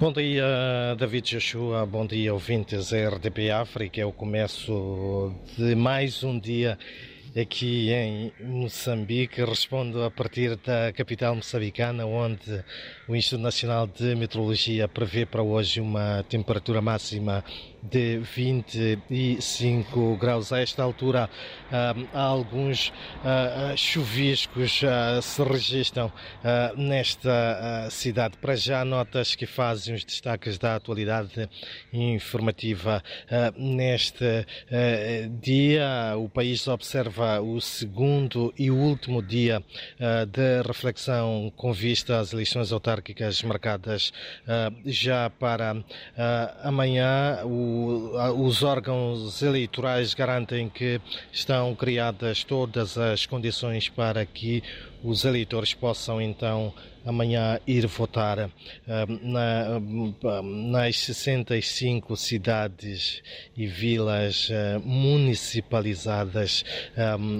Bom dia, David Joshua. Bom dia, ouvintes RDP África. É o começo de mais um dia aqui em Moçambique. Respondo a partir da capital moçambicana, onde o Instituto Nacional de Meteorologia prevê para hoje uma temperatura máxima de 25 graus. A esta altura, ah, há alguns ah, chuviscos ah, se registram nesta cidade. Para já, notas que fazem os destaques da atualidade informativa. Neste dia, o país observa o segundo e último dia de reflexão com vista às eleições autárquicas marcadas já para amanhã. O os órgãos eleitorais garantem que estão criadas todas as condições para que os eleitores possam então amanhã ir votar na, nas 65 cidades e vilas uh, municipalizadas.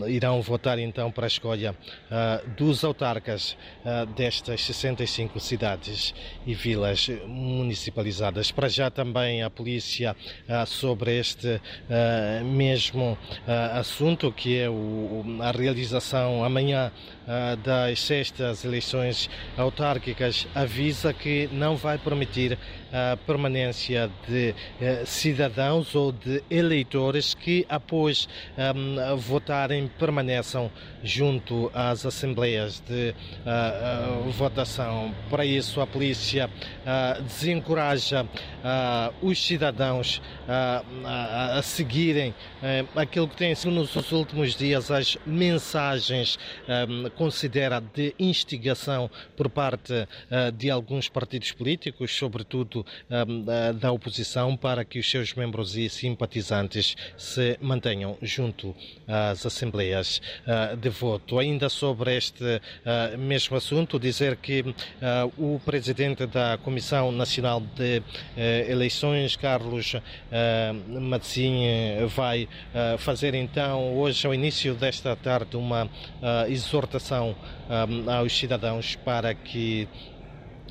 Irão votar então para a escolha uh, dos autarcas uh, destas 65 cidades e vilas municipalizadas. Para já também a polícia sobre este mesmo assunto, que é o, a realização amanhã das sextas eleições autárquicas avisa que não vai permitir a permanência de uh, cidadãos ou de eleitores que, após um, votarem, permaneçam junto às assembleias de uh, uh, votação. Para isso, a polícia desencoraja os cidadãos a, seguirem aquilo que tem sido nos últimos dias as mensagens considera de instigação por parte de alguns partidos políticos, sobretudo da oposição para que os seus membros e simpatizantes se mantenham junto às assembleias uh, de voto. Ainda sobre este uh, mesmo assunto, dizer que uh, o presidente da Comissão Nacional de Eleições, Carlos Matzinha, vai fazer então hoje, ao início desta tarde, uma exortação aos cidadãos para que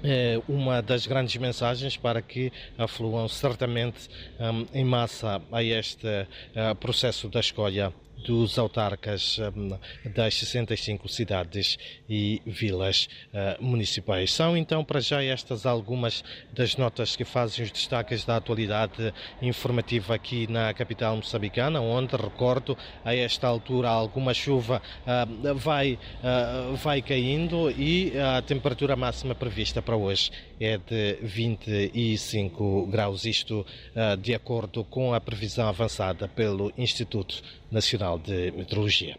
é uma das grandes mensagens para que afluam certamente em massa a este processo da escolha dos autarcas hum, das 65 cidades e vilas uh, municipais. São então para já estas algumas das notas que fazem os destaques da atualidade informativa aqui na capital moçambicana, onde, recordo, a esta altura alguma chuva uh, vai, uh, vai caindo e a temperatura máxima prevista para hoje é de 25 graus, isto de acordo com a previsão avançada pelo Instituto Nacional de Meteorologia.